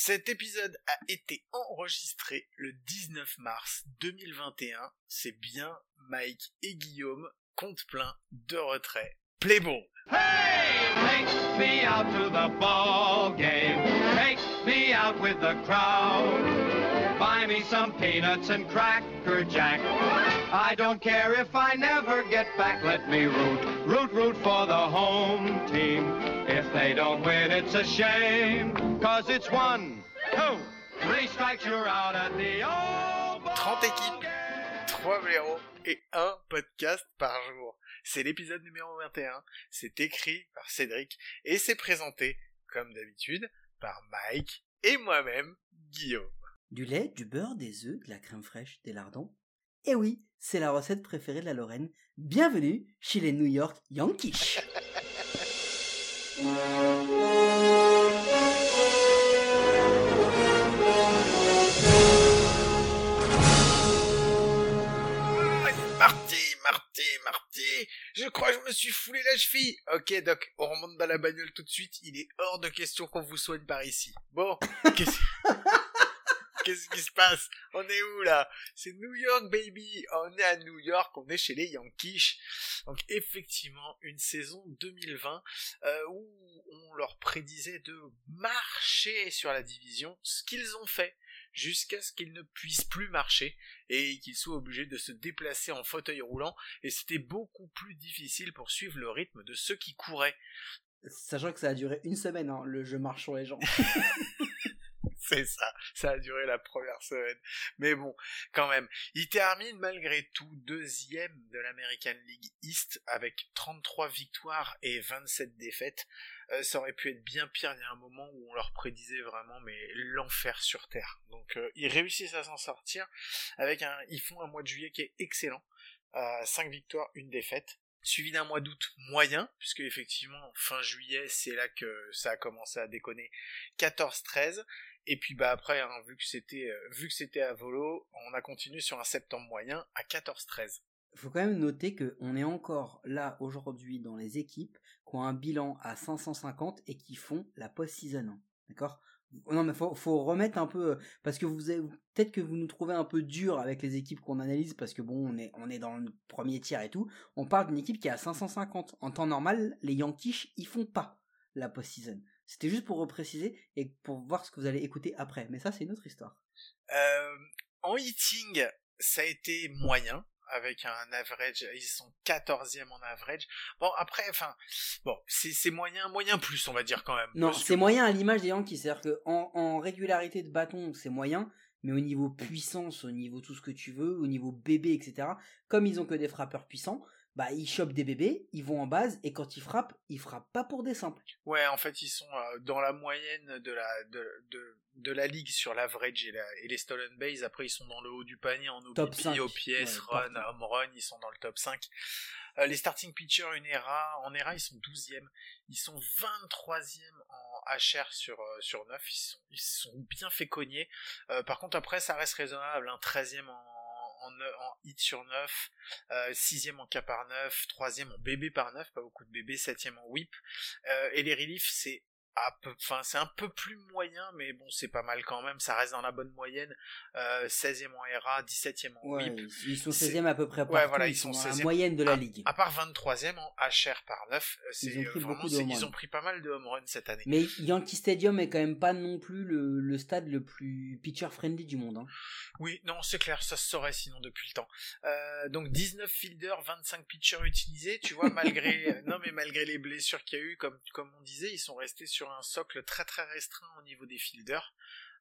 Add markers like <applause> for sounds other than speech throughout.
Cet épisode a été enregistré le 19 mars 2021. C'est bien Mike et Guillaume, compte plein de retrait. Play. Hey, take me out to the ball game. Take me out with the crowd. Buy me some peanuts and cracker jack. I don't care if I never get back. Let me root, root, root for the home team. If they don't win, it's a shame. Cause it's one, two, three strikes, you're out at the old ball 30 équipes, game. 3 blaireaux et un podcast par jour. C'est l'épisode numéro 21. C'est écrit par Cédric et c'est présenté, comme d'habitude, par Mike et moi-même, Guillaume. Du lait, du beurre, des œufs, de la crème fraîche, des lardons. Et oui, c'est la recette préférée de la Lorraine. Bienvenue chez les New York Yankees. Marty, Marty, Marty, je crois que je me suis foulé la cheville. Ok, Doc, on remonte dans la bagnole tout de suite. Il est hors de question qu'on vous soigne par ici. Bon, qu'est-ce <laughs> qu'est-ce qui se passe? On est où là? C'est New York, baby. On est à New York, on est chez les Yankees. Donc effectivement, une saison 2020 euh, où on leur prédisait de marcher sur la division, ce qu'ils ont fait jusqu'à ce qu'ils ne puissent plus marcher et qu'ils soient obligés de se déplacer en fauteuil roulant et c'était beaucoup plus difficile pour suivre le rythme de ceux qui couraient. Sachant que ça a duré une semaine, hein, le jeu marche sur les gens. <laughs> <laughs> C'est ça, ça a duré la première semaine. Mais bon, quand même, il termine malgré tout deuxième de l'American League East avec 33 victoires et 27 défaites. Euh, ça aurait pu être bien pire, il y a un moment où on leur prédisait vraiment mais l'enfer sur terre. Donc euh, ils réussissent à s'en sortir avec un ils font un mois de juillet qui est excellent. Euh, 5 victoires, une défaite suivi d'un mois d'août moyen, puisque effectivement fin juillet c'est là que ça a commencé à déconner 14-13, et puis bah après hein, vu que c'était euh, vu que c'était à volo, on a continué sur un septembre moyen à 14-13. faut quand même noter qu'on est encore là aujourd'hui dans les équipes qui ont un bilan à 550 et qui font la post-season. D'accord? Non mais faut, faut remettre un peu euh, parce que vous peut-être que vous nous trouvez un peu dur avec les équipes qu'on analyse parce que bon on est on est dans le premier tiers et tout. On parle d'une équipe qui est à 550. En temps normal, les Yankees ils font pas la post-season. C'était juste pour repréciser et pour voir ce que vous allez écouter après. Mais ça c'est une autre histoire. Euh, en hitting, ça a été moyen avec un average, ils sont 14e en average. Bon après, enfin, bon, c'est moyen, moyen plus, on va dire quand même. Non, c'est que- moyen à l'image des Yankees. C'est-à-dire que en, en régularité de bâton, c'est moyen, mais au niveau puissance, au niveau tout ce que tu veux, au niveau bébé, etc. Comme ils ont que des frappeurs puissants, bah ils chopent des bébés, ils vont en base et quand ils frappent, ils frappent pas pour des simples. Ouais, en fait, ils sont euh, dans la moyenne de la de, de, de la ligue sur l'average et, la- et les stolen base. Après, ils sont dans le haut du panier en OBP, 5. OPS, Ouais, run, partout. home run, ils sont dans le top 5. Euh, les starting pitchers, une ERA, en ERA, ils sont 12e. Ils sont 23e en HR sur, euh, sur 9. Ils sont, ils sont bien fait cogner. Par contre, après, ça reste raisonnable. Hein, 13e en, en, en hit sur 9, euh, 6e en K par 9, 3e en BB par 9, pas beaucoup de BB, 7e en whip. Euh, et les reliefs, c'est enfin, c'est un peu plus moyen, mais bon, c'est pas mal quand même. Ça reste dans la bonne moyenne. Euh, 16e en ERA, 17e en Ouais, ils, sont C'est- 16e à peu près Ouais, partout. voilà, ils, ils sont sont dans la 16e. moyenne de la ligue. À part 23e en HR par 9, euh, Ils ont pris euh, vraiment, beaucoup de ils ont pris pas mal de home runs cette année. Mais Yankee Stadium est quand même pas non plus le, le stade le plus pitcher friendly du monde. hein. Oui, non, c'est clair, ça se saurait sinon depuis le temps. Euh, donc 19 fielders, 25 pitchers utilisés, tu vois, malgré <laughs> non mais malgré les blessures qu'il y a eu, comme comme on disait, ils sont restés sur un socle très très restreint au niveau des fielders.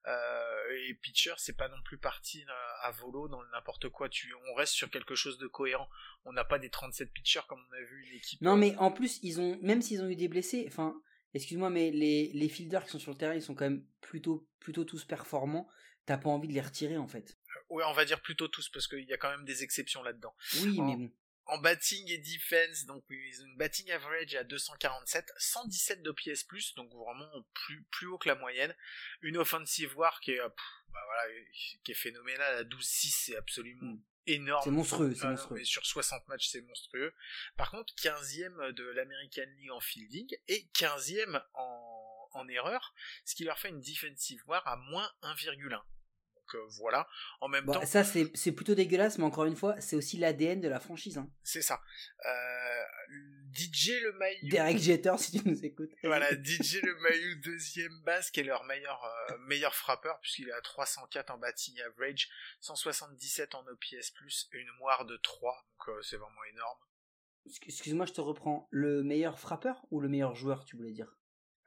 Euh, et pitcher, c'est pas non plus parti euh, à volo dans n'importe quoi. Tu, on reste sur quelque chose de cohérent. On n'a pas des 37 pitchers comme on a vu une équipe. Non, euh, mais en plus, ils ont, même s'ils ont eu des blessés, enfin, excuse-moi, mais les, les fielders qui sont sur le terrain, ils sont quand même plutôt, plutôt tous performants. T'as pas envie de les retirer, en fait. Ouais, on va dire plutôt tous parce qu'il y a quand même des exceptions là-dedans. Oui, mais bon. En batting et defense, donc ils ont une batting average à 247, 117 d'OPS+, donc vraiment plus, plus haut que la moyenne. Une offensive war qui est, euh, pff, bah voilà, qui est phénoménale à 12-6, c'est absolument Mm. énorme. C'est monstrueux, c'est non, monstrueux. sur 60 matchs, c'est monstrueux. Par contre, 15e de l'American League en fielding et 15e en, en erreur, ce qui leur fait une defensive war à moins 1,1. Donc euh, voilà. En même Bon, temps, ça c'est c'est plutôt dégueulasse, mais encore une fois, c'est aussi l'ADN de la franchise. Hein. c'est ça. Euh, DJ le Maillot. Derek Jeter, si tu nous écoutes. Voilà, DJ le Maillot, deuxième base, qui est leur meilleur, euh, meilleur frappeur, puisqu'il est à 304 en batting average, 177 en OPS+, une moire de 3, donc euh, c'est vraiment énorme. Excu- Excuse-moi, je te reprends. Le meilleur frappeur ou le meilleur joueur, tu voulais dire?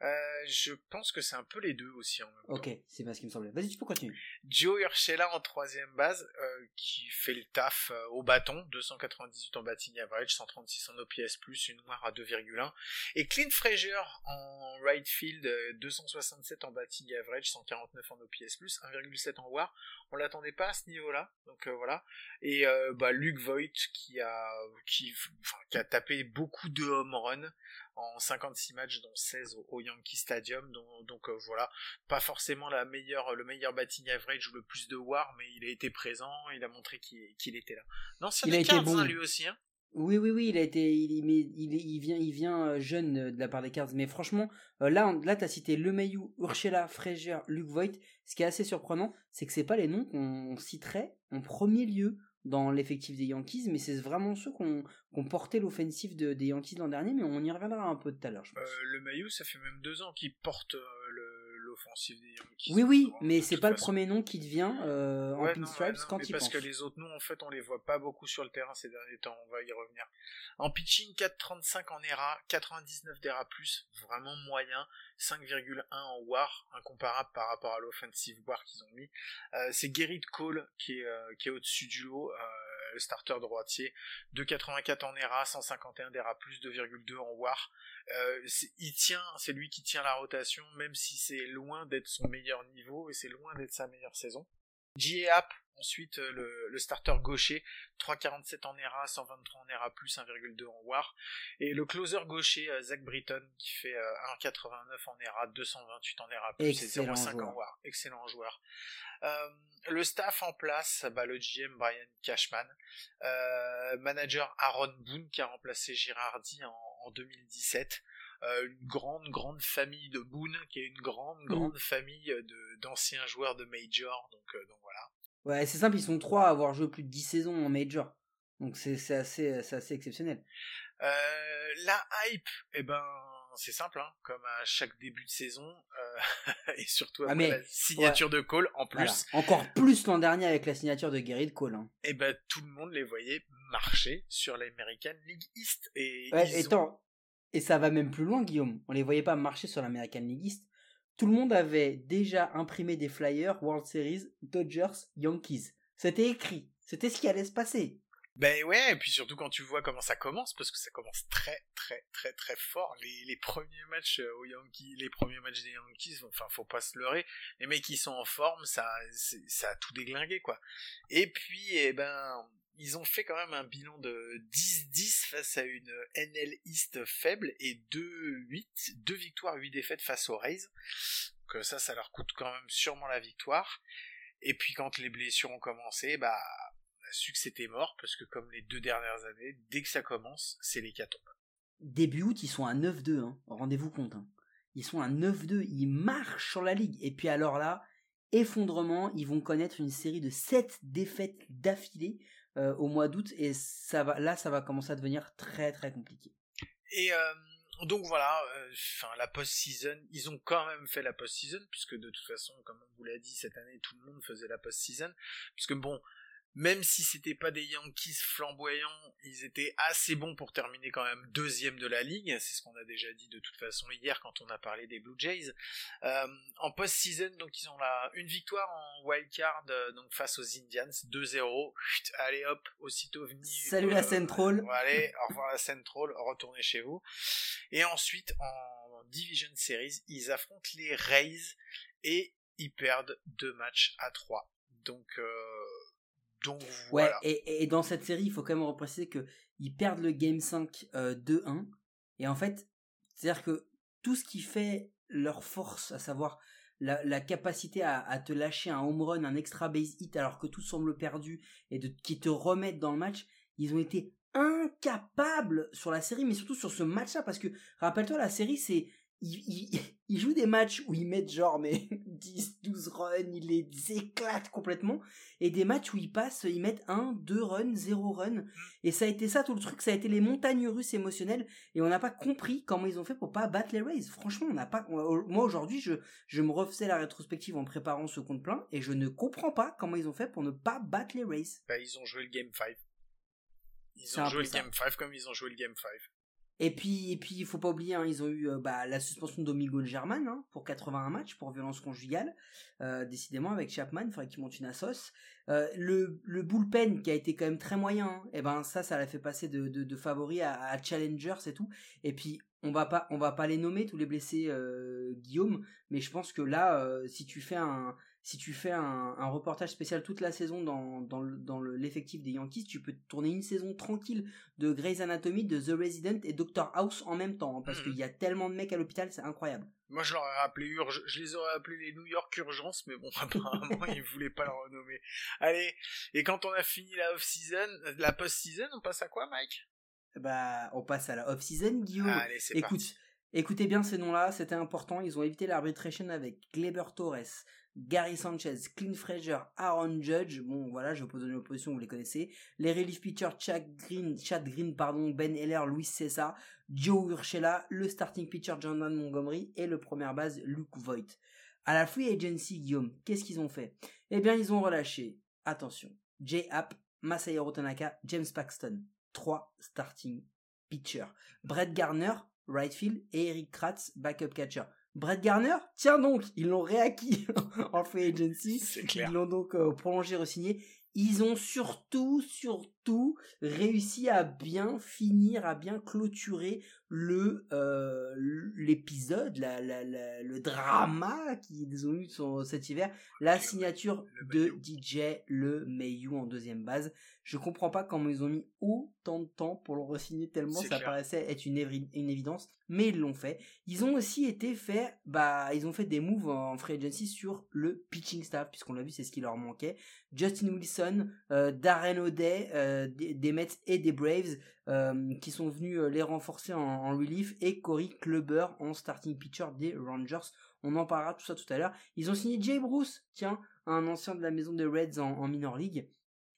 Euh, je pense que c'est un peu les deux aussi en même temps. Ok, c'est pas ce qui me semblait. Vas-y, tu peux continuer. Joe Urshela en troisième base, euh, qui fait le taf euh, au bâton, 298 en batting average, 136 en OPS+, une moire à 2,1. Et Clint Frazier en right field, euh, 267 en batting average, 149 en OPS+, 1,7 en war. On l'attendait pas à ce niveau-là, donc voilà. Et bah, Luke Voigt qui a, qui, enfin, qui a tapé beaucoup de home run en 56 matchs, dont 16 au, au Yankee Stadium. Donc, donc euh, voilà, pas forcément la meilleure, le meilleur batting average ou le plus de war, mais il a été présent, il a montré qu'il était là. Non, c'est Il a été Cards, bon. hein, lui aussi. Hein. Oui, oui, oui, il a été, il, mais il, il vient, il vient euh, jeune euh, de la part des Cards. Mais franchement, là, là, t'as cité Lemayou, Urshela, Frazier, Luke Voigt. Ce qui est assez surprenant, c'est que c'est pas les noms qu'on citerait en premier lieu dans l'effectif des Yankees, mais c'est vraiment ceux qu'on qu'on portait l'offensive de- des Yankees l'an dernier. Mais on y reviendra un peu tout à l'heure. Euh, le Maillot, ça fait même deux ans qu'il porte euh, le- l'offensive des Yankees. oui, oui, Donc, mais c'est pas le premier nom qui te vient euh, en Ouais, pinstripes ouais, quand mais il parce pense. que les autres noms, en fait, on les voit pas beaucoup sur le terrain ces derniers temps. On va y revenir. En pitching, 4,35 en ERA, 99 d'ERA+, vraiment moyen, 5,1 en WAR, incomparable par rapport à l'offensive WAR qu'ils ont mis. Euh, c'est Gerrit Cole qui est, euh, qui est au-dessus du lot, euh, starter droitier, 2,84 en ERA, 151 d'ERA+, 2,2 en WAR. Euh, il tient, c'est lui qui tient la rotation, même si c'est loin d'être son meilleur niveau et c'est loin d'être sa meilleure saison. J.A. App, ensuite euh, le, le starter gaucher, 3,47 en ERA, 123 en ERA+, 1,2 en WAR. Et le closer gaucher, euh, Zach Britton, qui fait euh, 1,89 en ERA, 228 en ERA+, et Excellent 0,5 en. WAR. Excellent joueur. Euh, le staff en place, bah, le GM Brian Cashman, euh, manager Aaron Boone qui a remplacé Girardi en, en 2017, euh, une grande grande famille de Boone qui est une grande grande famille de d'anciens joueurs de major, donc euh, donc voilà. Ouais, c'est simple, ils sont trois à avoir joué plus de 10 saisons en major. Donc c'est c'est assez, c'est assez exceptionnel. Euh, la hype, eh ben c'est simple, hein, comme à chaque début de saison, euh, <laughs> et surtout Ah, après mais- la signature de Cole en plus, Voilà. Encore plus l'an dernier avec la signature de Gerrit Cole. hein. eh ben tout le monde les voyait marcher sur l'American League East et Ouais, ils et ont- attends, et ça va même plus loin, Guillaume. On les voyait pas marcher sur l'American League East. Tout le monde avait déjà imprimé des flyers World Series, Dodgers, Yankees. C'était écrit. C'était ce qui allait se passer. Ben ouais, et puis surtout quand tu vois comment ça commence, parce que ça commence très très très très fort. Les, premiers matchs euh, aux Yankees, les premiers matchs des Yankees, enfin faut pas se leurrer, les mecs qui sont en forme, ça ça a tout déglingué quoi. Et puis eh ben ils ont fait quand même un bilan de 10-10 face à une NL East faible et 2-8, deux victoires, 8 défaites face aux Rays. Que ça, ça leur coûte quand même sûrement la victoire. Et puis quand les blessures ont commencé, bah on a su que c'était mort parce que comme les deux dernières années, dès que ça commence, c'est l'hécatombe. Début août, ils sont à 9-2. Hein. Rendez-vous compte. hein. Ils sont à 9-2. Ils marchent sur la ligue. Et puis alors là, effondrement, ils vont connaître une série de 7 défaites d'affilée euh, au mois d'août. Et ça va, là, ça va commencer à devenir très très compliqué. Et euh, donc voilà, euh, enfin la post-season, ils ont quand même fait la post-season puisque de toute façon, comme on vous l'a dit cette année, tout le monde faisait la post-season. Puisque bon, même si c'était pas des Yankees flamboyants, ils étaient assez bons pour terminer quand même deuxième de la ligue. C'est ce qu'on a déjà dit de toute façon hier quand on a parlé des Blue Jays. Euh, en post-season, donc ils ont là une victoire en wildcard euh, donc face aux Indians, 2-0. Chut, Allez hop, aussitôt venu. Salut la Central. Bon, allez, au revoir la Central, retournez chez vous. Et ensuite, en Division Series, ils affrontent les Rays et ils perdent deux matchs à trois. Donc, euh, donc Ouais, et, et dans cette série, il faut quand même repréciser que ils perdent le Game 5 euh, 2-1. Et en fait, c'est-à-dire que tout ce qui fait leur force, à savoir la, la capacité à, à te lâcher un home run, un extra base hit, alors que tout semble perdu, et de, qui te remettent dans le match, ils ont été incapables sur la série, mais surtout sur ce match-là, parce que, rappelle-toi, la série, c'est ils, ils, ils jouent des matchs où ils mettent genre mais <laughs> 10, 12 runs, ils les éclatent complètement, et des matchs où ils passent, ils mettent 1, 2 runs, 0 run, et ça a été ça tout le truc, ça a été les montagnes russes émotionnelles, et on n'a pas compris comment ils ont fait pour pas battre les Rays. Franchement, on n'a pas, moi aujourd'hui, je, je me refaisais la rétrospective en préparant ce compte plein, et je ne comprends pas comment ils ont fait pour ne pas battre les Rays. Bah, ils ont joué le Game 5. Ils ont joué le Game 5 comme ils ont joué le Game 5. Et puis, et puis, il faut pas oublier, hein, ils ont eu euh, bah, la suspension de Domingo German hein, pour 81 matchs pour violence conjugale. Euh, décidément, avec Chapman, il faudrait qu'il monte une assos. Euh, le, bullpen qui a été quand même très moyen, hein, et ben ça, ça l'a fait passer de, de, favori à, à challengers et tout. Et puis, on va pas, on va pas les nommer tous les blessés, Guillaume, mais je pense que là, si tu fais un, si tu fais un, un, reportage spécial toute la saison dans, dans, le, dans l'effectif des Yankees, tu peux tourner une saison tranquille de Grey's Anatomy, de The Resident et Doctor House en même temps, hein, parce mmh. qu'il y a tellement de mecs à l'hôpital, c'est incroyable. Moi, je leur ai appelé Urge... je les aurais appelés les New York Urgence, mais bon, <laughs> apparemment, ils voulaient pas le renommer. Allez, et quand on a fini la off-season, la post-season, on passe à quoi, Mike? Bah, on passe à la off-season, Guillaume. Allez, c'est Écoute, parti. écoutez bien ces noms-là, c'était important. Ils ont évité l'arbitration avec Gleber Torres, Gary Sanchez, Clint Frazier, Aaron Judge, bon voilà, je pose une opposition, vous les connaissez. Les relief pitchers Chad Green, Ben Heller, Luis Cessa, Joe Urshela, le starting pitcher Jordan Montgomery et le première base Luke Voigt. À la free agency, Guillaume, qu'est-ce qu'ils ont fait? Eh bien, ils ont relâché, attention, Jay App, Masahiro Tanaka, James Paxton, trois starting pitchers. Brett Garner, right field, et Eric Kratz, backup catcher. Brett Garner, tiens donc, ils l'ont réacquis <laughs> en free agency. Ils l'ont donc euh, prolongé, re-signé. Ils ont surtout, surtout réussi à bien finir, à bien clôturer le euh, l'épisode, la, la, la, le drama qu'ils ont eu son, cet hiver, la signature de DJ Le Mayu en deuxième base. Je comprends pas comment ils ont mis autant de temps pour le re-signer tellement ça clair. paraissait être une, une évidence, mais ils l'ont fait. Ils ont aussi été fait, bah, ils ont fait des moves en free agency sur le pitching staff, puisqu'on l'a vu, c'est ce qui leur manquait. Justin Wilson, euh, Darren O'Day, euh, des, des, Mets et des Braves, euh, qui sont venus les renforcer en, relief, et Corey Kluber en starting pitcher des Rangers. On en parlera tout ça tout à l'heure. Ils ont signé Jay Bruce, tiens, un ancien de la maison des Reds en, en minor league.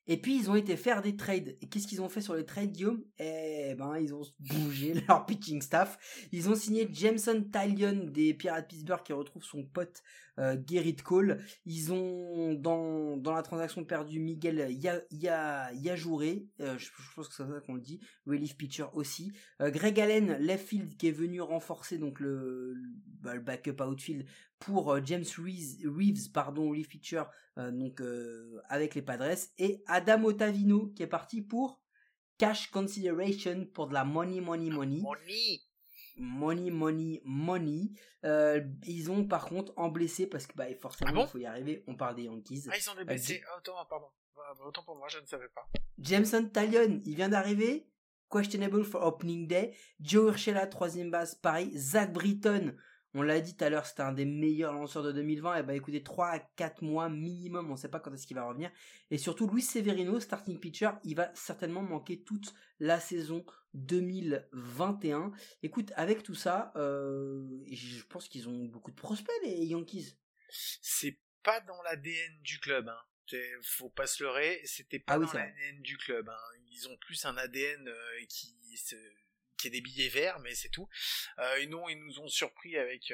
Et puis ils ont été faire des trades. Et qu'est-ce qu'ils ont fait sur les trades, Guillaume? Eh ben, ils ont bougé <laughs> leur pitching staff. Ils ont signé Jameson Talion des Pirates Pittsburgh qui retrouve son pote euh, Gerrit Cole. Ils ont dans la transaction perdu Miguel ya, ya, Yajouré. Euh, je, pense que c'est ça qu'on dit. Relief pitcher aussi. Euh, Greg Allen, left field qui est venu renforcer donc le, le, bah, backup outfield pour James Reeves, pardon, relief pitcher euh, donc euh, avec les Padres et Adam Otavino qui est parti pour cash consideration pour de la money money money money money money. Euh, ils ont par contre en blessé parce que bah forcément ah bon il faut y arriver. On parle des Yankees. Ah ils ont des blessés. Euh, autant pardon. Autant pour moi je ne savais pas. Jameson Talion il vient d'arriver. Questionable for opening day. Joe Urshela troisième base. Pareil Zach Britton. On l'a dit tout à l'heure, c'était un des meilleurs lanceurs de 2020. Et bah écoutez, 3 à 4 mois minimum, on ne sait pas quand est-ce qu'il va revenir. Et surtout, Luis Severino, starting pitcher, il va certainement manquer toute la saison 2021. Écoute, avec tout ça, euh, je pense qu'ils ont beaucoup de prospects, les Yankees. C'est pas dans l'ADN du club, hein. Faut pas se leurrer, c'était pas ah oui, dans l'ADN du club. Hein. Ils ont plus un ADN euh, qui se qui est des billets verts, mais c'est tout. Euh, et non, ils nous ont surpris avec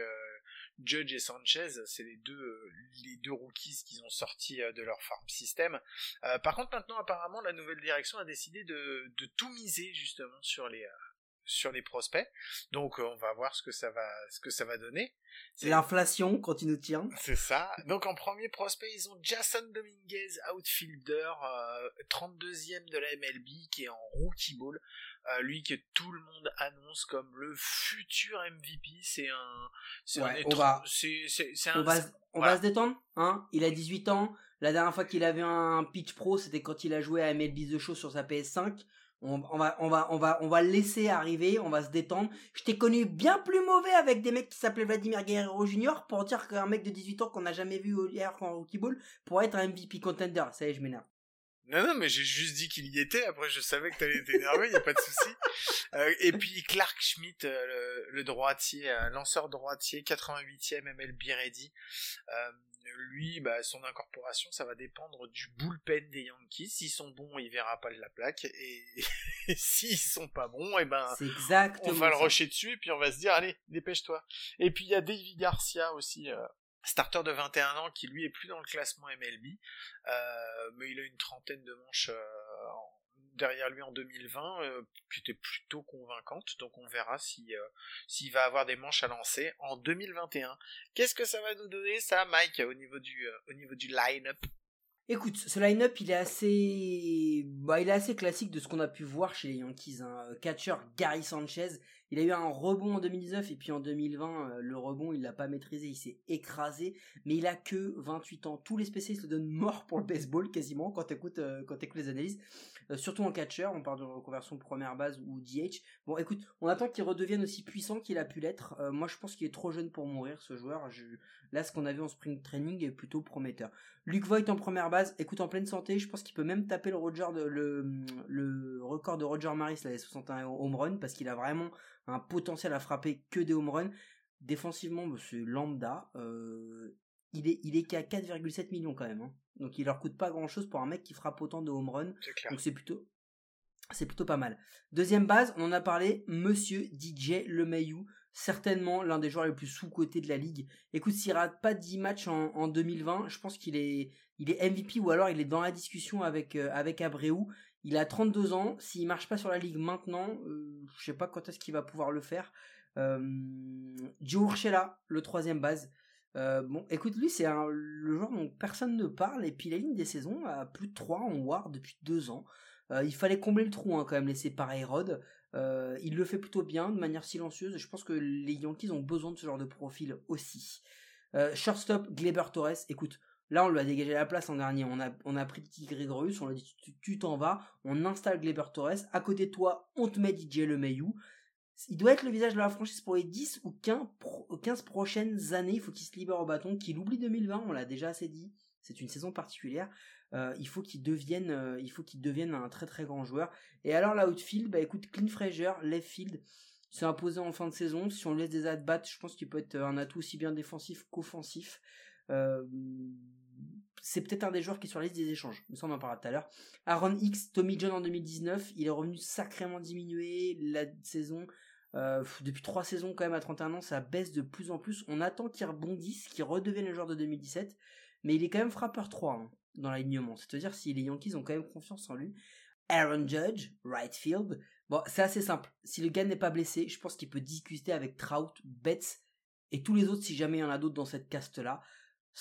Judge et Sanchez, c'est les deux euh, les deux rookies qu'ils ont sortis euh, de leur farm system. Euh, par contre, maintenant, apparemment, la nouvelle direction a décidé de, de tout miser justement sur les sur les prospects. Donc on va voir ce que ça va ce que ça va donner. L'inflation quand ils nous tient. C'est ça. Donc en premier prospect, ils ont Jason Dominguez, outfielder, euh, 32e de la MLB, qui est en rookie ball. Euh, lui que tout le monde annonce comme le futur MVP, c'est un, c'est ouais, un on va, c'est, c'est, c'est on un, va, on voilà. va se détendre, hein. Il a 18 ans. La dernière fois qu'il avait un pitch pro, c'était quand il a joué à MLB The Show sur sa PS5. On, on, va, on va, on va, on va le laisser arriver, on va se détendre. Je t'ai connu bien plus mauvais avec des mecs qui s'appelaient Vladimir Guerrero Jr. pour dire qu'un mec de 18 ans qu'on n'a jamais vu hier en rookie ball pour être un MVP contender. Ça y est, je m'énerve. Non, non, mais j'ai juste dit qu'il y était. Après, je savais que t'allais t'énerver, y a pas de souci. <laughs> Euh, et puis Clark Schmidt, euh, le, le, droitier, euh, lanceur droitier, 88e MLB ready. Euh, lui, bah, son incorporation, ça va dépendre du bullpen des Yankees. S'ils sont bons, il verra pas de la plaque. Et, <laughs> s'ils sont pas bons, et eh ben, on va le rusher dessus et puis on va se dire, allez, dépêche-toi. Et puis il y a David Garcia aussi, euh, starter de 21 ans qui lui est plus dans le classement MLB, euh, mais il a une trentaine de manches euh, derrière lui en 2020 euh, qui était plutôt convaincante, donc on verra si s'il va avoir des manches à lancer en 2021. Qu'est-ce que ça va nous donner ça, Mike, au niveau du au niveau du line-up? Écoute, ce line-up, il est assez, bah, il est assez classique de ce qu'on a pu voir chez les Yankees. Hein. Catcher Gary Sanchez, il a eu un rebond en 2019 et puis en 2020, euh, le rebond, il l'a pas maîtrisé, il s'est écrasé. Mais il a que 28 ans. Tous les spécialistes le donnent mort pour le baseball quasiment quand t'écoutes euh, quand écoutes les analyses. Euh, surtout en catcher, on parle de reconversion première base ou DH. Bon, écoute, on attend qu'il redevienne aussi puissant qu'il a pu l'être. moi, je pense qu'il est trop jeune pour mourir, ce joueur. Là, ce qu'on a vu en spring training est plutôt prometteur. Luke Voigt en première base, écoute, en pleine santé, je pense qu'il peut même taper le, Roger le record de Roger Maris, là, les 61 home run, parce qu'il a vraiment un potentiel à frapper que des home runs. Défensivement, c'est lambda. Euh, il est, il est qu'à 4,7 millions quand même. Hein. Donc il leur coûte pas grand chose pour un mec qui frappe autant de home runs. Donc c'est plutôt, c'est plutôt pas mal. Deuxième base, on en a parlé, Monsieur DJ Lemayou certainement l'un des joueurs les plus sous-cotés de la ligue. Écoute, s'il rate pas 10 matchs en, 2020, je pense qu'il est, il est MVP ou alors il est dans la discussion avec, euh, avec Abreu. Il a 32 ans. S'il marche pas sur la ligue maintenant, euh, je sais pas quand est-ce qu'il va pouvoir le faire. Euh, Joe le troisième base. Euh, bon, écoute, lui, c'est le joueur dont personne ne parle. Et puis la ligne des saisons a plus de 3 en War depuis 2 ans. il fallait combler le trou hein, quand même laissé par Aerod. il le fait plutôt bien, de manière silencieuse. Je pense que les Yankees ont besoin de ce genre de profil aussi. shortstop, Gleber Torres. Écoute, Là, on lui a dégagé la place en dernier. On a, on a pris Gregorius, on lui a dit tu t'en vas, on installe Gleber Torres. À côté de toi, on te met DJ Le Mayou. Il doit être le visage de la franchise pour les 10 ou 15, prochaines années. Il faut qu'il se libère au bâton, qu'il oublie 2020, on l'a déjà assez dit. C'est une saison particulière. Euh, il faut qu'il devienne, euh, il faut qu'il devienne un très très grand joueur. Et alors la outfield, bah écoute, Clint Fraser, left field, s'est imposé en fin de saison. Si on laisse des at-bats, je pense qu'il peut être un atout aussi bien défensif qu'offensif. Euh, c'est peut-être un des joueurs qui est sur la liste des échanges. Mais ça, on en parlera tout à l'heure. Aaron X, Tommy John en 2019, il est revenu sacrément diminué. La saison, euh, depuis trois saisons quand même à 31 ans, ça baisse de plus en plus. On attend qu'il rebondisse, qu'il redevienne le joueur de 2017. Mais il est quand même frappeur 3 hein, dans l'alignement. C'est-à-dire si les Yankees ont quand même confiance en lui. Aaron Judge, right field. Bon, c'est assez simple. Si le gars n'est pas blessé, je pense qu'il peut discuter avec Trout, Betts et tous les autres si jamais il y en a d'autres dans cette caste-là.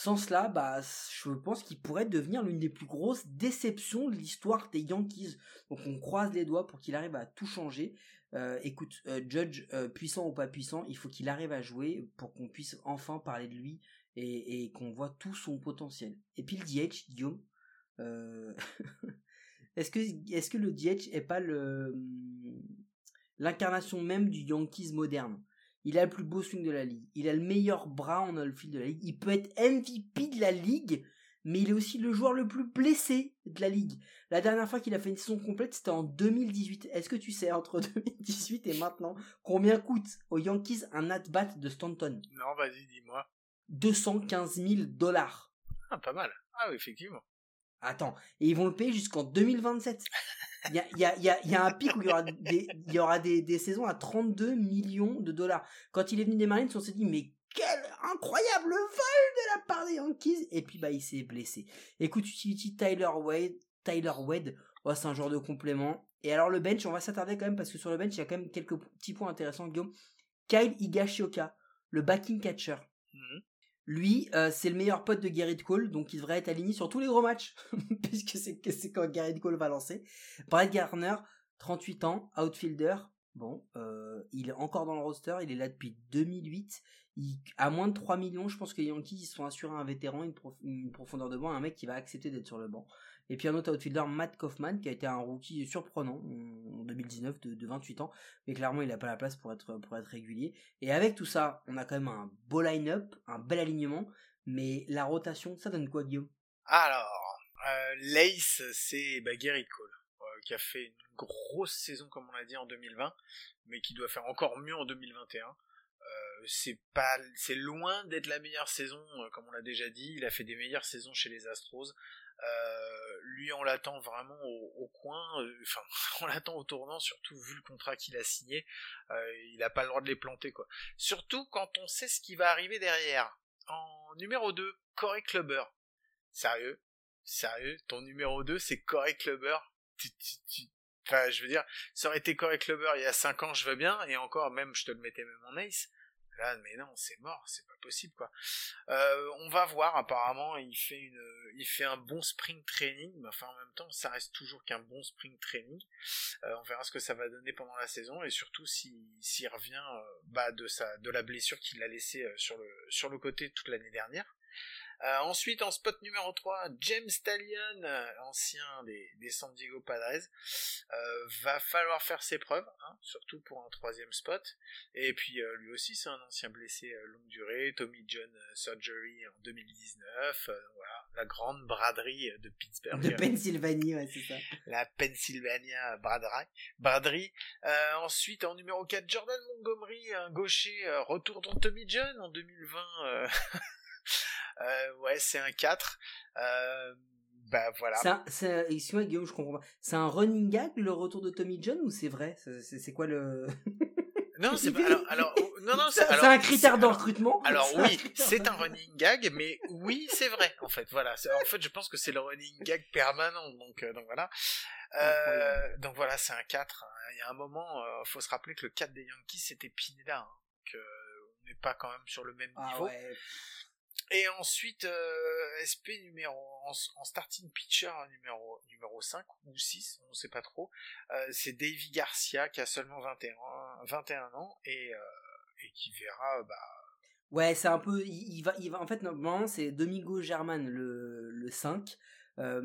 Sans cela, bah, je pense qu'il pourrait devenir l'une des plus grosses déceptions de l'histoire des Yankees. Donc on croise les doigts pour qu'il arrive à tout changer. Euh, écoute, euh, Judge, euh, puissant ou pas puissant, il faut qu'il arrive à jouer pour qu'on puisse enfin parler de lui et, qu'on voit tout son potentiel. Et puis le DH, Guillaume, <laughs> est-ce que, le DH est pas le l'incarnation même du Yankees moderne? Il a le plus beau swing de la ligue. Il a le meilleur bras en outfield de la ligue. Il peut être MVP de la ligue, mais il est aussi le joueur le plus blessé de la ligue. La dernière fois qu'il a fait une saison complète, c'était en 2018. Est-ce que tu sais, entre <laughs> 2018 et maintenant, combien coûte aux Yankees un at-bat de Stanton? Non, vas-y, dis-moi. 215 000 dollars. Ah, pas mal. Ah oui, effectivement. Attends, et ils vont le payer jusqu'en 2027. <laughs> Il y a, y, a, y, y a, un pic où il y aura, des, y aura des, des, saisons à 32 millions de dollars. Quand il est venu des Marines, on s'est dit, mais quel incroyable vol de la part des Yankees Et puis, bah, il s'est blessé. Écoute, utility Tyler Wade, Tyler Wade, oh, c'est un genre de complément. Et alors, le bench, on va s'attarder quand même, parce que sur le bench, il y a quand même quelques petits points intéressants, Guillaume. Kyle Higashioka, le backing catcher. Mhm. Lui, euh, c'est le meilleur pote de Garrett Cole, donc il devrait être aligné sur tous les gros matchs, <laughs> puisque c'est, quand Garrett Cole va lancer. Brett Garner, 38 ans, outfielder. Bon, euh, il est encore dans le roster, il est là depuis 2008. Il, à moins de 3 millions, je pense que les Yankees ils sont assurés un vétéran, une, une profondeur de banc, un mec qui va accepter d'être sur le banc. Et puis un autre outfielder, Matt Kaufman, qui a été un rookie surprenant en 2019 de, 28 ans, mais clairement il n'a pas la place pour être, régulier. Et avec tout ça, on a quand même un beau line-up, un bel alignement, mais la rotation, ça donne quoi Guillaume? Alors, Euh, Lace, c'est bah, Gary Cole, euh, qui a fait une grosse saison, comme on l'a dit, en 2020, mais qui doit faire encore mieux en 2021. Euh, c'est pas, c'est loin d'être la meilleure saison, comme on l'a déjà dit. Il a fait des meilleures saisons chez les Astros. Euh, lui, on l'attend vraiment au, au coin. euh, Enfin, <laughs> on l'attend au tournant, surtout vu le contrat qu'il a signé. Euh, il a pas le droit de les planter, quoi. Surtout quand on sait ce qui va arriver derrière. En numéro 2, Corey Clubber. Sérieux? Sérieux? Ton numéro 2, c'est Corey Clubber tu, tu, tu... Enfin, je veux dire, ça aurait été Corey Clubber il y a 5 ans, je veux bien, et encore, même, je te le mettais même en ace. Mais non, c'est mort, c'est pas possible, quoi. Euh, on va voir, apparemment, il fait une, il fait un bon spring training, mais enfin, en même temps, ça reste toujours qu'un bon spring training. Euh, on verra ce que ça va donner pendant la saison, et surtout s'il s'il revient, euh, bah, de sa, de la blessure qu'il a laissée sur le, sur le côté toute l'année dernière. Euh, ensuite, en spot numéro 3, James Stallion, euh, ancien des, des San Diego Padres, euh, va falloir faire ses preuves, hein, surtout pour un troisième spot. Et puis euh, lui aussi, c'est un ancien blessé euh, longue durée, Tommy John euh, Surgery en 2019. euh, voilà, la grande braderie de Pittsburgh, De Pennsylvanie, ouais, c'est ça. <laughs> la Pennsylvania braderie. braderie. Euh, ensuite, en numéro 4, Jordan Montgomery, un gaucher, euh, retour dans Tommy John en 2020. <laughs> euh, ouais, c'est un 4. Euh, bah voilà. C'est un- c'est un- excuse-moi Guillaume, je comprends pas. C'est un running gag le retour de Tommy John ou c'est vrai? C'est- quoi le <laughs> Non, c'est pas. Alors, <laughs> alors, oh, non, non, C'est un critère de alors- recrutement? Alors oui, c'est un running gag, mais oui, c'est vrai en fait. Voilà, en fait, je pense que c'est le running gag permanent. Donc, euh, donc voilà. Euh, donc voilà, c'est un 4. hein. Il y a un moment, euh, faut se rappeler que le 4 des Yankees c'était Pineda, hein, que on n'est pas quand même sur le même Ah niveau. ouais. Et ensuite, euh, SP numéro en, starting pitcher numéro numéro 5 ou 6, on sait pas trop. Euh, c'est Davy Garcia qui a seulement 21 21 ans et euh, et qui verra bah Ouais, c'est un peu. Il, va, il va. En fait, normalement, c'est Domingo German le 5, euh,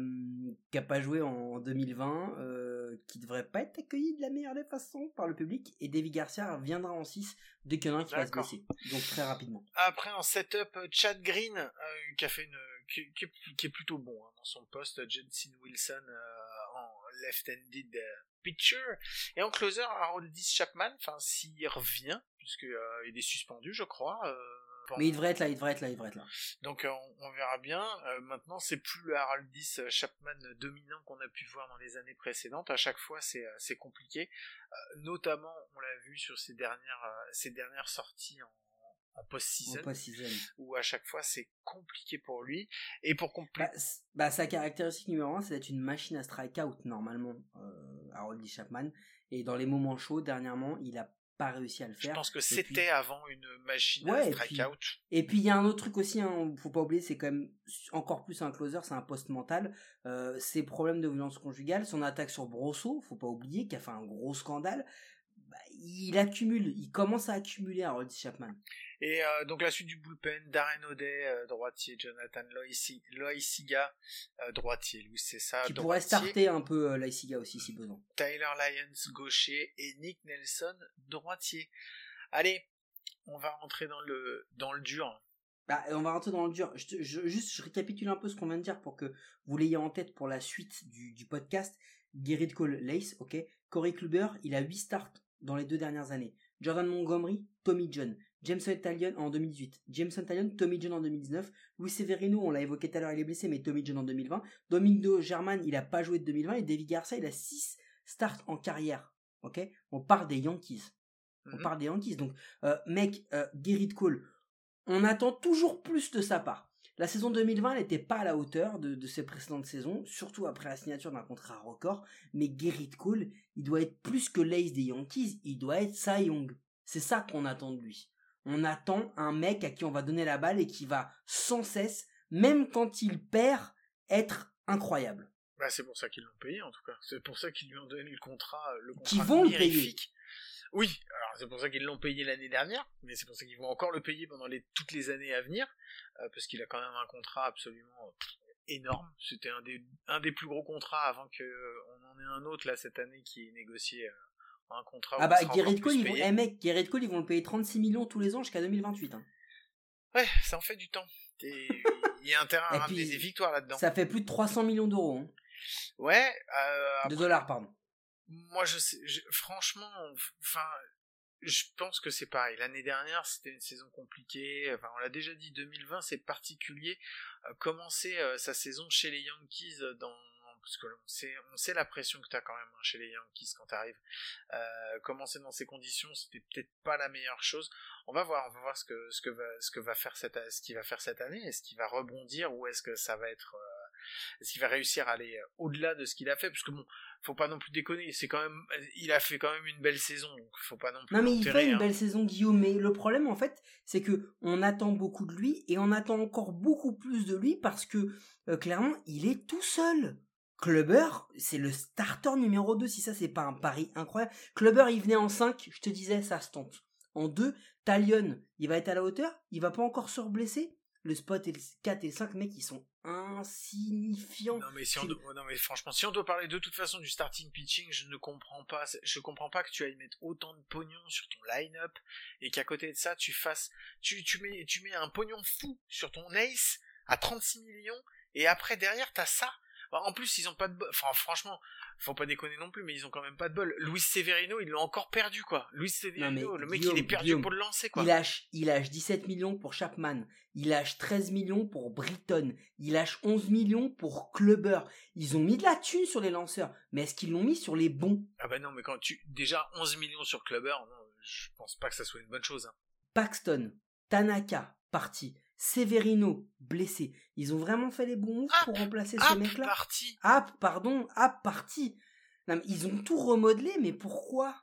qui a pas joué en 2020, euh, qui devrait pas être accueilli de la meilleure des façons par le public. Et David Garcia viendra en 6 dès qu'il y en a un qui va se blesser. Donc très rapidement. Après un setup, Chad Green euh, qui a fait une qui, qui est, qui est plutôt bon hein, dans son poste, Jensen Wilson euh, en left-handed pitcher et en closer Haroldis Chapman, enfin s'il revient puisque euh, il est suspendu je crois. euh, Mais il devrait être là, il devrait être là, il devrait être là. Donc euh, on, on verra bien. Euh, maintenant c'est plus le Haroldis Chapman dominant qu'on a pu voir dans les années précédentes. À chaque fois c'est euh, compliqué. Euh, notamment on l'a vu sur ces dernières euh, ces dernières sorties en post-season post-season. où à chaque fois c'est compliqué pour lui et pour Bah, compléter c- bah, sa caractéristique numéro 1, c'est d'être une machine à strikeout normalement, euh, Harold Chapman. Et dans les moments chauds, dernièrement, il a pas réussi à le je faire. pense que c'était avant une machine Ouais, à et puis- strikeout Et puis il y a un autre truc aussi, hein, faut pas oublier, c'est quand même encore plus un closer, c'est un poste mental. Euh, ses problèmes de violence conjugale, son attaque sur Brosso, faut pas oublier, qui a fait un gros scandale. Bah, il accumule, il commence à accumuler Harold Chapman. Et euh, donc la suite du bullpen Darren O'Day euh, droitier Jonathan Loisi- Loisiga euh, droitier Louis c'est ça qui pourrait starter un peu Laisiga aussi si besoin. Tyler Lyons gaucher et Nick Nelson droitier allez on va rentrer dans le dans le dur Bah, on va rentrer dans le dur. Je- juste, je récapitule un peu ce qu'on vient de dire pour que vous l'ayez en tête pour la suite du, du podcast. Gerrit Cole, Lace, ok. Corey Kluber, il a 8 starts dans les deux dernières années. Jordan Montgomery, Tommy John. Jameson Talion en 2018. Jameson Talion, Tommy John en 2019. Luis Severino, on l'a évoqué tout à l'heure, il est blessé, mais Tommy John en 2020. Domingo German, il a pas joué de 2020. Et David Garcia, il a 6 starts en carrière. Ok? On parle des Yankees. On Mhm. parle des Yankees. Donc, euh, mec, euh, Gerrit Cole, on attend toujours plus de sa part. La saison 2020, elle n'était pas à la hauteur de, de ses précédentes saisons, surtout après la signature d'un contrat record. Mais Gerrit Cole, il doit être plus que l'ace des Yankees, il doit être Cy Young. C'est ça qu'on attend de lui. On attend un mec à qui on va donner la balle et qui va sans cesse, même quand il perd, être incroyable. Bah, c'est pour ça qu'ils l'ont payé en tout cas. C'est pour ça qu'ils lui ont donné le contrat, euh, le contrat Qui vont le payer. Oui, alors c'est pour ça qu'ils l'ont payé l'année dernière, mais c'est pour ça qu'ils vont encore le payer pendant les, toutes les années à venir, euh, parce qu'il a quand même un contrat absolument euh, énorme. C'était un des, un des plus gros contrats avant que euh, on en ait un autre là cette année qui est négocié euh, un contrat. Ah bah, Gerrit Cole, ils vont, eh mec, Gerrit Cole, ils vont le payer 36 millions tous les ans jusqu'à 2028. hein. Ouais, ça en fait du temps. Et il y a intérêt à <laughs> Et ramener des victoires là-dedans. Ça fait plus de 300 millions d'euros. hein. Ouais, euh, De dollars, pardon. moi je sais, je- franchement, enfin, je pense que c'est pareil. L'année dernière, c'était une saison compliquée. Enfin, on l'a déjà dit, 2020, c'est particulier. Euh, commencer euh, sa saison chez les Yankees dans parce que on sait, on sait la pression que t'as quand même hein, chez les Yankees quand t'arrives. Euh, commencer dans ces conditions, c'était peut-être pas la meilleure chose. On va voir, on va voir ce que ce que va ce que va faire cette ce qu'il va faire cette année. Est-ce qu'il va rebondir ou est-ce que ça va être euh, est-ce qu'il va réussir à aller euh, au-delà de ce qu'il a fait? Parce que bon, faut pas non plus déconner. C'est quand même, il a fait quand même une belle saison, donc faut pas non plus. Non mais il fait une hein. belle saison Guillaume, mais le problème en fait c'est que on attend beaucoup de lui et on attend encore beaucoup plus de lui parce que euh, clairement il est tout seul. Clubber, c'est le starter numéro 2, si ça c'est pas un pari incroyable. Clubber il venait en 5, je te disais ça se tente. En 2, Talion, il va être à la hauteur, il va pas encore se reblesser. Le spot et le 4 et le 5 mec ils sont insignifiants. Non mais si on doit- non mais franchement, si on doit parler de toute façon du starting pitching, je ne comprends pas. Je comprends pas que tu ailles mettre autant de pognon sur ton line-up et qu'à côté de ça, tu fasses, tu, tu mets, tu mets un pognon fou sur ton ace à 36 millions et après derrière t'as ça. Bah, En plus, ils ont pas de bol. Enfin, franchement, faut pas déconner non plus, mais ils ont quand même pas de bol. Luis Severino, ils l'ont encore perdu, quoi. Luis Severino, le mec, Guillaume, il est perdu Guillaume, pour le lancer, quoi. Il lâche, il lâche 17 millions pour Chapman. Il lâche 13 millions pour Britton. Il lâche 11 millions pour Clubber. Ils ont mis de la thune sur les lanceurs. Mais est-ce qu'ils l'ont mis sur les bons? Ah bah non, mais quand tu, déjà 11 millions sur Clubber, non, je pense pas que ça soit une bonne chose, hein. Paxton, Tanaka, parti. Severino, blessé. Ils ont vraiment fait les bons moves pour remplacer ces Ah, mecs-là parti! Ah, pardon, ah, parti. Non, mais ils ont tout remodelé, mais pourquoi?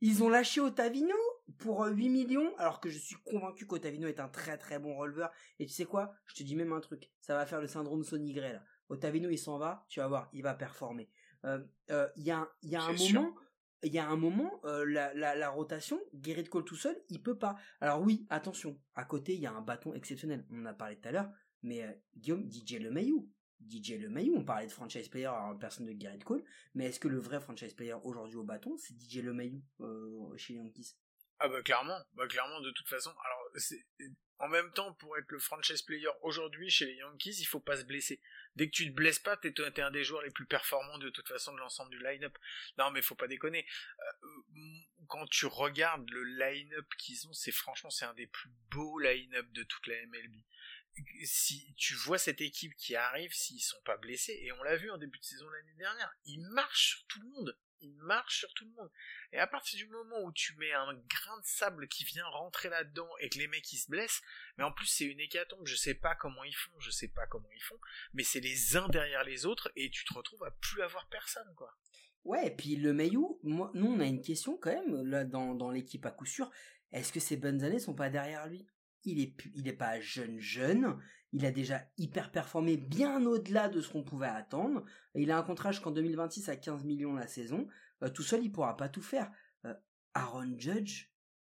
Ils ont lâché Otavino pour euh, 8 millions, alors que je suis convaincu qu'Otavino est un très très bon releveur. Et tu sais quoi? Je te dis même un truc, ça va faire le syndrome Sonny Gray là. Otavino il s'en va, tu vas voir, il va performer. Euh, euh, Il y a, un- il y a un C'est sûr. Il y a un moment, euh, la, rotation, Gerrit Cole tout seul, il peut pas. Alors oui, attention, à côté il y a un bâton exceptionnel. On en a parlé tout à l'heure, mais euh, Guillaume, DJ LeMahieu. DJ LeMahieu, on parlait de franchise player en personne de Gerrit Cole, mais est-ce que le vrai franchise player aujourd'hui au bâton, c'est DJ LeMahieu euh, chez Yankees Ah bah clairement, bah clairement de toute façon. Alors c'est en même temps pour être le franchise player aujourd'hui chez les Yankees, il faut pas se blesser. Dès que tu te blesses pas, t'es t'es un des joueurs les plus performants de toute façon de l'ensemble du line-up. Non mais faut pas déconner. Euh, quand tu regardes le line-up qu'ils ont, c'est franchement c'est un des plus beaux line-up de toute la MLB. Si tu vois cette équipe qui arrive, s'ils sont pas blessés, et on l'a vu en début de saison l'année dernière, ils marchent sur tout le monde. Ils marchent sur tout le monde. Et à partir du moment où tu mets un grain de sable qui vient rentrer là-dedans et que les mecs ils se blessent, mais en plus c'est une hécatombe, je sais pas comment ils font, je sais pas comment ils font, mais c'est les uns derrière les autres et tu te retrouves à plus avoir personne quoi. Ouais, et puis le Maillot, moi, nous on a une question quand même, là dans, dans l'équipe à coup sûr, est-ce que ces bonnes années sont pas derrière lui? Il est, pas jeune jeune, il a déjà hyper performé bien au-delà de ce qu'on pouvait attendre, il a un contrat jusqu'en 2026 à 15 millions la saison, Euh, tout seul il pourra pas tout faire. Euh, Aaron Judge,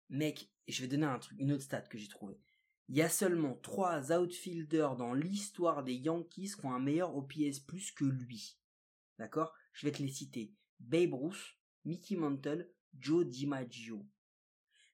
mec, je vais donner une autre stat que j'ai trouvé. Il y a seulement trois outfielders dans l'histoire des Yankees qui ont un meilleur OPS plus que lui. D'accord? Je vais te les citer. Babe Ruth, Mickey Mantle, Joe DiMaggio.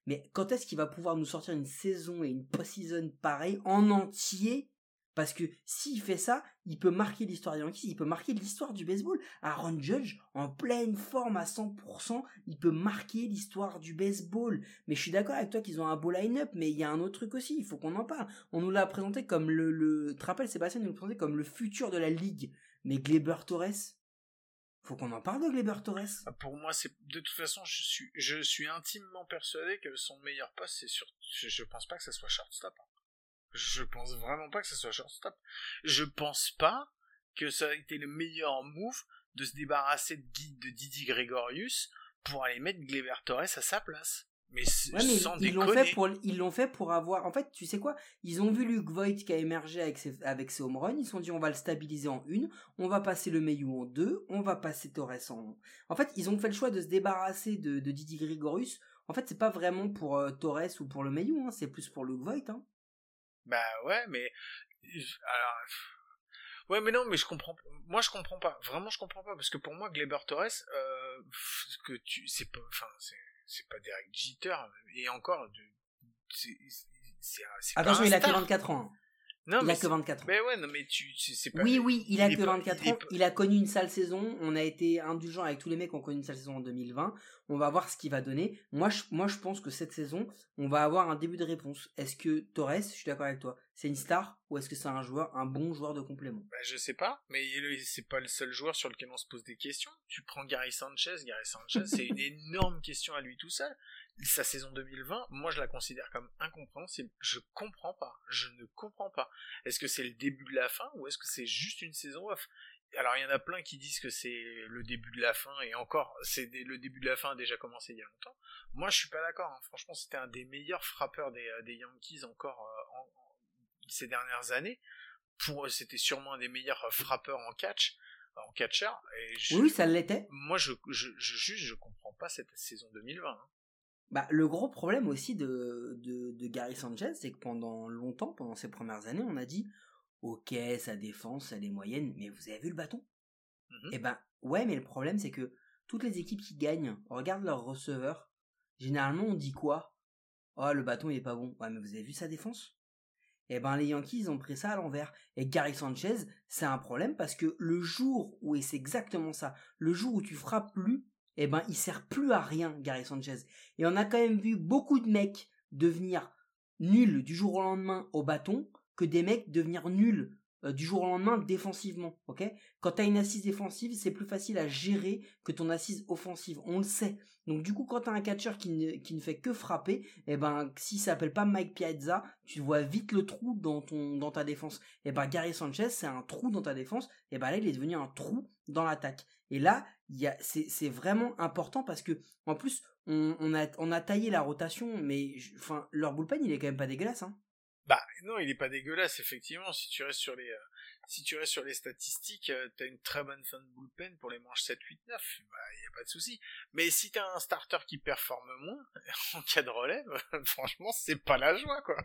Mais quand est-ce qu'il va pouvoir nous sortir une saison et une post-season pareille en entier? Parce que s'il fait ça, il peut marquer l'histoire des Yankees, il peut marquer l'histoire du baseball. Aaron Judge, en pleine forme à 100%, il peut marquer l'histoire du baseball. Mais je suis d'accord avec toi qu'ils ont un beau line-up, mais il y a un autre truc aussi, il faut qu'on en parle. On nous l'a présenté comme le... le... Tu te rappelles, Sébastien nous l'a présenté comme le futur de la ligue. Mais Gleber Torres, faut qu'on en parle de Gleber Torres. Ah, Pour moi c'est de toute façon je suis je suis intimement persuadé que son meilleur poste c'est sur je, je pense pas que ça soit shortstop. hein. Je pense vraiment pas que ça soit shortstop. Je pense pas que ça a été le meilleur move de se débarrasser de, de Didi Gregorius pour aller mettre Gleber Torres à sa place. Mais, c- Ouais, mais sans ils l'ont fait pour ils l'ont fait pour avoir en fait tu sais quoi? Ils ont vu Luke Voigt qui a émergé avec ses avec ses home runs. Ils se sont dit on va le stabiliser en une. On va passer le Mayu en deux. On va passer Torres en en fait ils ont fait le choix de se débarrasser de, de Didi Grigorius en fait c'est pas vraiment pour euh, Torres ou pour le Mayu hein, c'est plus pour Luke Voigt hein. Bah ouais, mais alors ouais, mais non, mais je comprends. Moi, je comprends pas. Vraiment, je comprends pas parce que pour moi, Gleber Torres, euh, ce que tu, c'est pas, enfin, c'est, c'est pas Derek Jeter et encore, de- c'est, attention il a que star. 24 ans hein. Non, il mais a que c'est- 24 ans. Mais ouais, non, mais tu, c'est c'est pas. Oui, oui, il a que pas- 24 il est ans. pas- Il a connu une sale saison. On a été indulgent avec tous les mecs qui ont connu une sale saison en 2020. On va voir ce qu'il va donner. Moi je, moi, je pense que cette saison, on va avoir un début de réponse. Est-ce que Torres, je suis d'accord avec toi, c'est une star ou est-ce que c'est un joueur, un bon joueur de complément? Bah, je sais pas, mais c'est pas le seul joueur sur lequel on se pose des questions. Tu prends Gary Sanchez, Gary Sanchez, c'est une <laughs> énorme question à lui tout seul. Sa saison 2020, moi je la considère comme incompréhensible. Je comprends pas. Je ne comprends pas. Est-ce que c'est le début de la fin ou est-ce que c'est juste une saison off? Alors il y en a plein qui disent que c'est le début de la fin et encore, c'est le début de la fin a déjà commencé il y a longtemps. Moi je suis pas d'accord. hein. Franchement, c'était un des meilleurs frappeurs des, euh, des Yankees encore euh, en- en- ces dernières années pour c'était sûrement un des meilleurs frappeurs en catch, en catcher. Et je- Oui, ça l'était. moi, je, je, je, juste, je comprends pas cette saison 2020. hein. Bah, le gros problème aussi de, de, de Gary Sanchez, c'est que pendant longtemps, pendant ses premières années, on a dit Ok, sa défense, elle est moyenne, mais vous avez vu le bâton Mhm. Eh ben, ouais, mais le problème, c'est que toutes les équipes qui gagnent, regarde leurs receveurs. Généralement, on dit quoi? Oh, le bâton, il est pas bon. Ouais, mais vous avez vu sa défense? Eh ben, les Yankees, ont pris ça à l'envers. Et Gary Sanchez, c'est un problème parce que le jour où, et c'est exactement ça, le jour où tu frappes plus, eh ben, il sert plus à rien, Gary Sanchez. Et on a quand même vu beaucoup de mecs devenir nuls du jour au lendemain au bâton que des mecs devenir nuls du jour au lendemain défensivement. Ok? Quand tu as une assise défensive, c'est plus facile à gérer que ton assise offensive. On le sait. Donc du coup, quand tu as un catcheur qui ne, qui ne fait que frapper, eh ben, s'il s'appelle pas Mike Piazza, tu vois vite le trou dans, ton, dans ta défense. Et ben, Gary Sanchez, c'est un trou dans ta défense. Et ben là, il est devenu un trou dans l'attaque. Et là, c'est, c'est vraiment important parce que, en plus, on, a, on a taillé la rotation, mais enfin, leur bullpen, il est quand même pas dégueulasse. Hein. Bah non, il est pas dégueulasse effectivement. Si tu restes sur les, euh, si tu restes sur les statistiques, euh, t'as une très bonne fin de bullpen pour les manches 7, 8, 9. Bah y a pas de souci. Mais si t'as un starter qui performe moins <laughs> en cas de relève, <laughs> franchement c'est pas la joie quoi.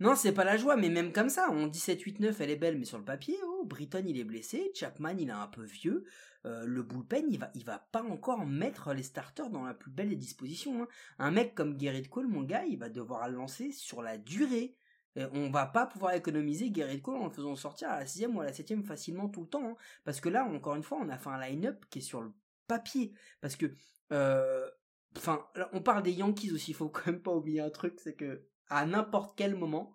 Non, c'est pas la joie, mais même comme ça, on 17-8-9, elle est belle, mais sur le papier, oh, Britton, il est blessé, Chapman, il est un peu vieux, euh, le bullpen, il va, il va pas encore mettre les starters dans la plus belle des dispositions. hein. Un mec comme Garrett Cole, mon gars, il va devoir le lancer sur la durée. Euh, on va pas pouvoir économiser Garrett Cole en le faisant sortir à la sixième ou à la septième facilement tout le temps. hein. Parce que là, encore une fois, on a fait un line-up qui est sur le papier. Parce que, euh, enfin, on parle des Yankees aussi, il faut <laughs> quand même pas oublier un truc, c'est que à n'importe quel moment,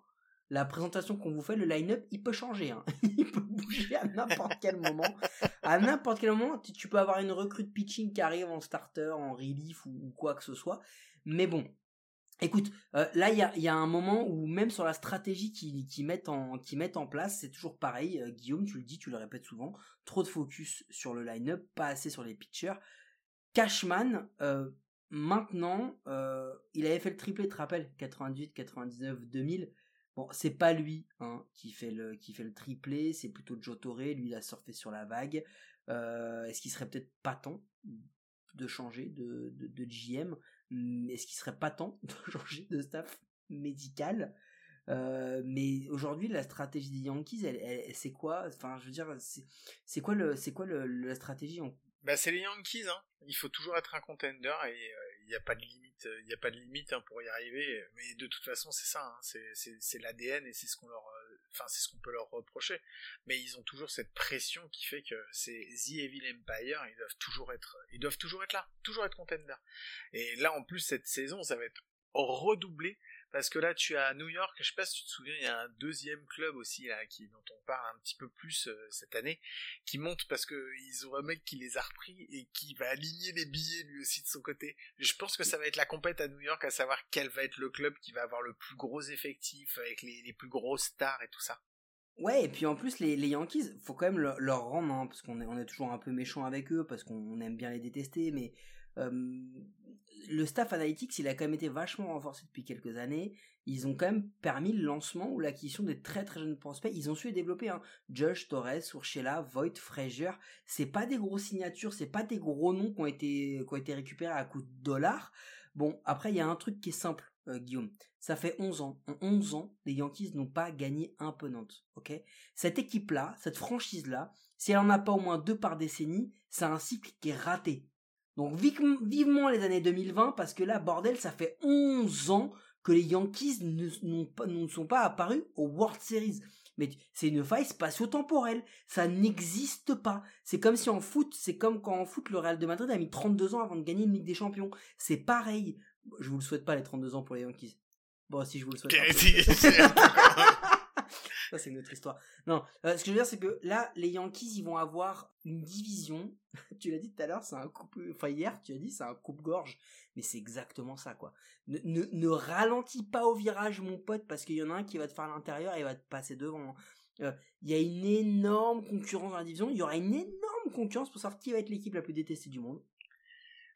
la présentation qu'on vous fait, le line-up, il peut changer. hein. <laughs> il peut bouger à n'importe quel moment. À n'importe quel moment, tu, peux avoir une recrue de pitching qui arrive en starter, en relief ou quoi que ce soit. Mais bon, écoute, euh, là, il y a, un moment où même sur la stratégie qu'ils mettent, en, place, c'est toujours pareil. Euh, Guillaume, tu le dis, tu le répètes souvent, trop de focus sur le line-up, pas assez sur les pitchers. Cashman, euh, maintenant, il avait fait le triplé, tu te rappelles? 98, 99, 2000. Bon, c'est pas lui hein, qui, fait le, triplé, c'est plutôt Joe lui il a surfé sur la vague. Est-ce qu'il serait peut-être pas temps de changer de, de GM Hum, Est-ce qu'il serait pas temps de changer de staff médical Euh, mais aujourd'hui, la stratégie des Yankees, elle, c'est quoi? Enfin, je veux dire, c'est quoi le, c'est quoi le, la stratégie en- Bah c'est les Yankees, hein. Il faut toujours être un contender et il n'y a pas de limite, il y a pas de limite hein, pour y arriver. Mais de toute façon, c'est ça, hein. c'est l'ADN et c'est ce qu'on leur, euh, enfin c'est ce qu'on peut leur reprocher. Mais ils ont toujours cette pression qui fait que c'est The Evil Empire, ils doivent toujours être, ils doivent toujours être là, toujours être contender. Et là en plus cette saison, ça va être redoublé parce que là tu as à New York, je sais pas si tu te souviens, il y a un deuxième club aussi là qui dont on parle un petit peu plus euh, cette année qui monte parce que ils ont un mec qui les a repris et qui va aligner les billets lui aussi de son côté. Je pense que ça va être la compète à New York à savoir quel va être le club qui va avoir le plus gros effectif avec les, plus grosses stars et tout ça. Ouais, et puis en plus, les, les Yankees, faut quand même leur, rendre, hein, parce qu'on est, toujours un peu méchant avec eux, parce qu'on aime bien les détester, mais le staff analytics, il a quand même été vachement renforcé depuis quelques années. Ils ont quand même permis le lancement ou l'acquisition des très très jeunes prospects. Ils ont su les développer. Hein. Josh, Torres, Urshela, Voigt, Frazier. C'est pas des grosses signatures, c'est pas des gros noms qui ont été, qui ont été récupérés à coups de dollars. Bon, après, il y a un truc qui est simple, euh, Guillaume. Ça fait 11 ans. En 11 ans, les Yankees n'ont pas gagné un peu Nantes. ok? Cette équipe-là, cette franchise-là, si elle en a pas au moins deux par décennie, c'est un cycle qui est raté. Donc vive- vivement les années 2020, parce que là, bordel, ça fait 11 ans que les Yankees ne, pas- ne sont pas apparus au World Series. Mais c'est une faille spatio-temporelle. Ça n'existe pas. C'est comme si en foot, c'est comme quand en foot, le Real de Madrid a mis 32 ans avant de gagner une Ligue des Champions. C'est pareil. Je vous le souhaite pas les 32 ans pour les Yankees. Bon, si je vous le souhaite. <laughs> un peu. Si- si- Ça, c'est une autre histoire. Non, euh, ce que je veux dire, c'est que là, les Yankees, ils vont avoir une division. <laughs> tu l'as dit tout à l'heure, c'est un coupe. Enfin, hier, tu as dit, c'est un coupe-gorge. Mais c'est exactement ça, quoi. Ne, ralentis pas au virage, mon pote, parce qu'il y en a un qui va te faire l'intérieur et il va te passer devant. Euh, Il y a une énorme concurrence dans la division. Il y aura une énorme concurrence pour savoir qui va être l'équipe la plus détestée du monde.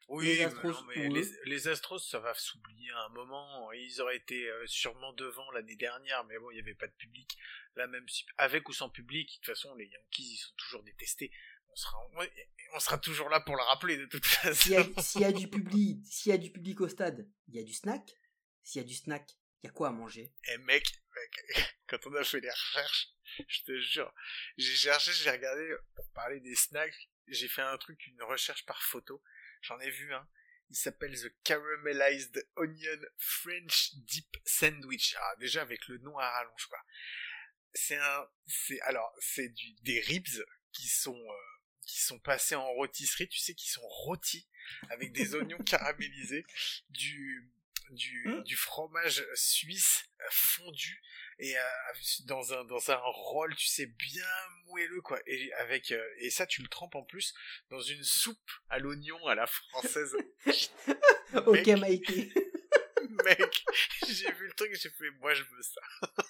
Oui, Les mais Astros non, mais les, Astros, ça va s'oublier à un moment. Ils auraient été euh, sûrement devant l'année dernière, mais bon, il n'y avait pas de public. Là, même si, avec ou sans public, de toute façon, les Yankees, ils sont toujours détestés. On sera, on sera toujours là pour le rappeler, de toute façon. S'il y, a- s'il y a du <laughs> public, s'il y a du public au stade, il y a du snack. S'il y a du snack, il y a quoi à manger? Et mec, mec, <laughs> quand on a fait les recherches, je te jure, j'ai cherché, j'ai regardé pour parler des snacks, j'ai fait un truc, une recherche par photo. J'en ai vu un. Il s'appelle The Caramelized Onion French Dip Sandwich. Ah, déjà avec le nom à rallonge, quoi. C'est un, c'est, alors, c'est des ribs qui sont, euh, qui sont passés en rôtisserie, tu sais, qui sont rôtis avec des oignons <laughs> caramélisés, du, du, Hmm. du fromage suisse fondu et euh, dans un dans un rôle tu sais bien moelleux quoi et avec euh, et ça tu le trempes en plus dans une soupe à l'oignon à la française <laughs> Ok. Mikey. <laughs> mec j'ai vu le truc j'ai fait moi je veux ça <laughs>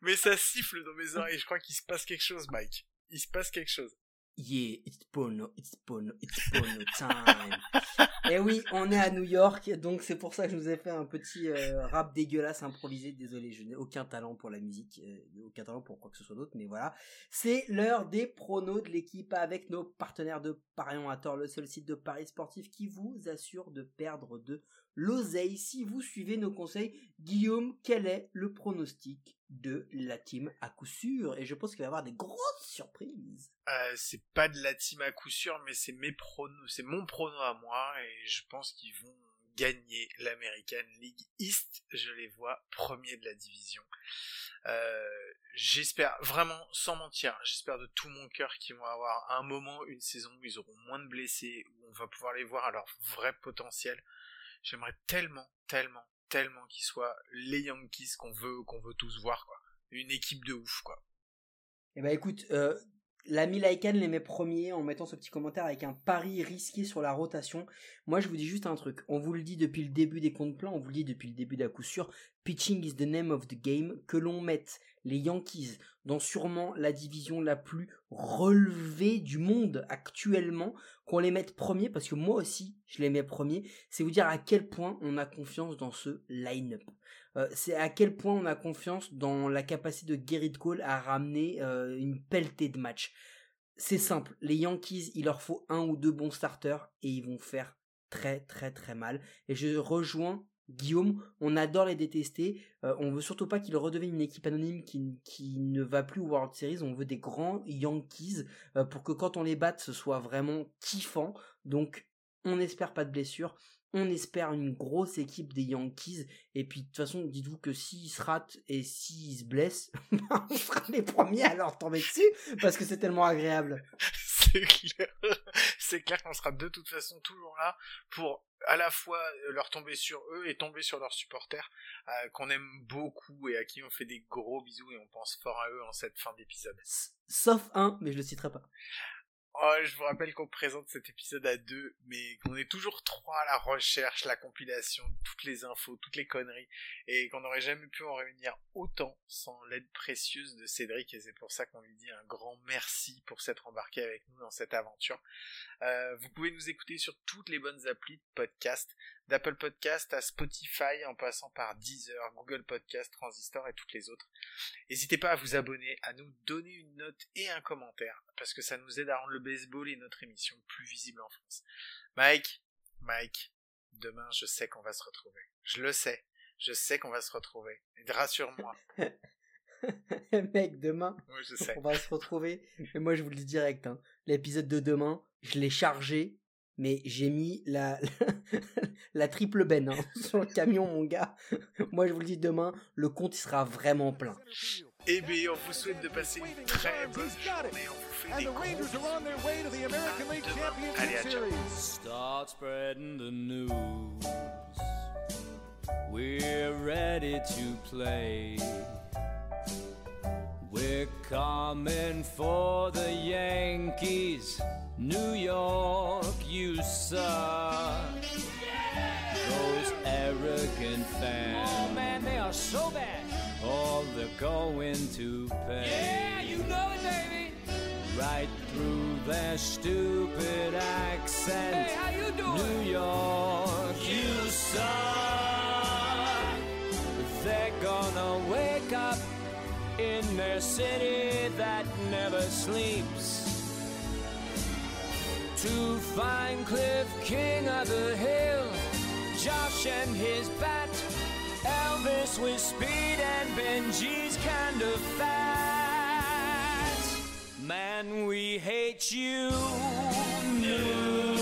mais ça siffle dans mes oreilles je crois qu'il se passe quelque chose Mike il se passe quelque chose Yeah, it's Bono, it's Bono, it's Bono time. Et oui, on est à New York, donc c'est pour ça que je vous ai fait un petit euh, rap dégueulasse improvisé. Désolé, je n'ai aucun talent pour la musique, euh, aucun talent pour quoi que ce soit d'autre, mais voilà. C'est l'heure des pronos de l'équipe avec nos partenaires de Parion à tort, le seul site de paris sportif qui vous assure de perdre de l'oseille si vous suivez nos conseils. Guillaume, quel est le pronostic de la team à coup sûr Et je pense qu'il va y avoir des grosses surprises. Euh, c'est pas de la team à coup sûr, mais c'est mes pronos, c'est mon prono à moi, et je pense qu'ils vont gagner l'American League East. Je les vois premiers de la division. Euh, j'espère vraiment, sans mentir, j'espère de tout mon cœur qu'ils vont avoir un moment, une saison où ils auront moins de blessés, où on va pouvoir les voir à leur vrai potentiel. J'aimerais tellement, tellement, tellement qu'ils soient les Yankees qu'on veut, qu'on veut tous voir, quoi. Une équipe de ouf, quoi. Eh ben écoute, euh, l'ami Lycan les met premiers en mettant ce petit commentaire avec un pari risqué sur la rotation. Moi, je vous dis juste un truc. On vous le dit depuis le début des comptes plans, on vous le dit depuis le début d'à coup sûr. Pitching is the name of the game. Que l'on mette les Yankees dans sûrement la division la plus relevée du monde actuellement, qu'on les mette premiers, parce que moi aussi, je les mets premiers, c'est vous dire à quel point on a confiance dans ce line-up. Euh, c'est à quel point on a confiance dans la capacité de Gerrit Cole à ramener euh, une pelletée de matchs. C'est simple, les Yankees, il leur faut un ou deux bons starters et ils vont faire très très très mal. Et je rejoins Guillaume, on adore les détester, euh, on veut surtout pas qu'ils redeviennent une équipe anonyme qui, ne va plus au World Series, on veut des grands Yankees euh, pour que quand on les batte ce soit vraiment kiffant. Donc on n'espère pas de blessures, on espère une grosse équipe des Yankees. Et puis, de toute façon, dites-vous que s'ils se ratent et s'ils se blessent, <laughs> on sera les premiers à leur tomber dessus parce que c'est tellement agréable. <laughs> c'est clair. Qu'on sera de toute façon toujours là pour à la fois leur tomber sur eux et tomber sur leurs supporters euh, qu'on aime beaucoup et à qui on fait des gros bisous et on pense fort à eux en cette fin d'épisode. Sauf un, mais je le citerai pas. Oh, je vous rappelle qu'on présente cet épisode à deux, mais qu'on est toujours trois à la recherche, la compilation, toutes les infos, toutes les conneries, et qu'on n'aurait jamais pu en réunir autant sans l'aide précieuse de Cédric, et c'est pour ça qu'on lui dit un grand merci pour s'être embarqué avec nous dans cette aventure. Euh, vous pouvez nous écouter sur toutes les bonnes applis de podcast, d'Apple Podcast à Spotify, en passant par Deezer, Google Podcast, Transistor et toutes les autres. N'hésitez pas à vous abonner, à nous donner une note et un commentaire, parce que ça nous aide à rendre le baseball et notre émission plus visible en France. Mike, Mike, demain je sais qu'on va se retrouver. Je le sais, je sais qu'on va se retrouver. Et rassure-moi, <laughs> Mec, demain, oui je sais. on va se retrouver. Et moi, je vous le dis direct, hein, l'épisode de demain, je l'ai chargé mais j'ai mis la, <laughs> la, triple benne hein, <laughs> sur le camion, mon gars. Moi, je vous le dis demain, le compte il sera vraiment plein. Eh bien, on vous souhaite de passer une très bonne journée. On vous fait des gros Allez, à ciao. Start spreading the news. We're ready to play. We're coming for the Yankees. New York, you suck. Those arrogant fans. Oh man, they are so bad. All they're going to pay. Yeah, you know it, baby. Right through their stupid accent. Hey, how you doing? New York, you suck. They're gonna wake up in their city that never sleeps to find Cliff King of the Hill, Josh and his bat, Elvis with speed, and Benji's kind of fat. Man, we hate you. No.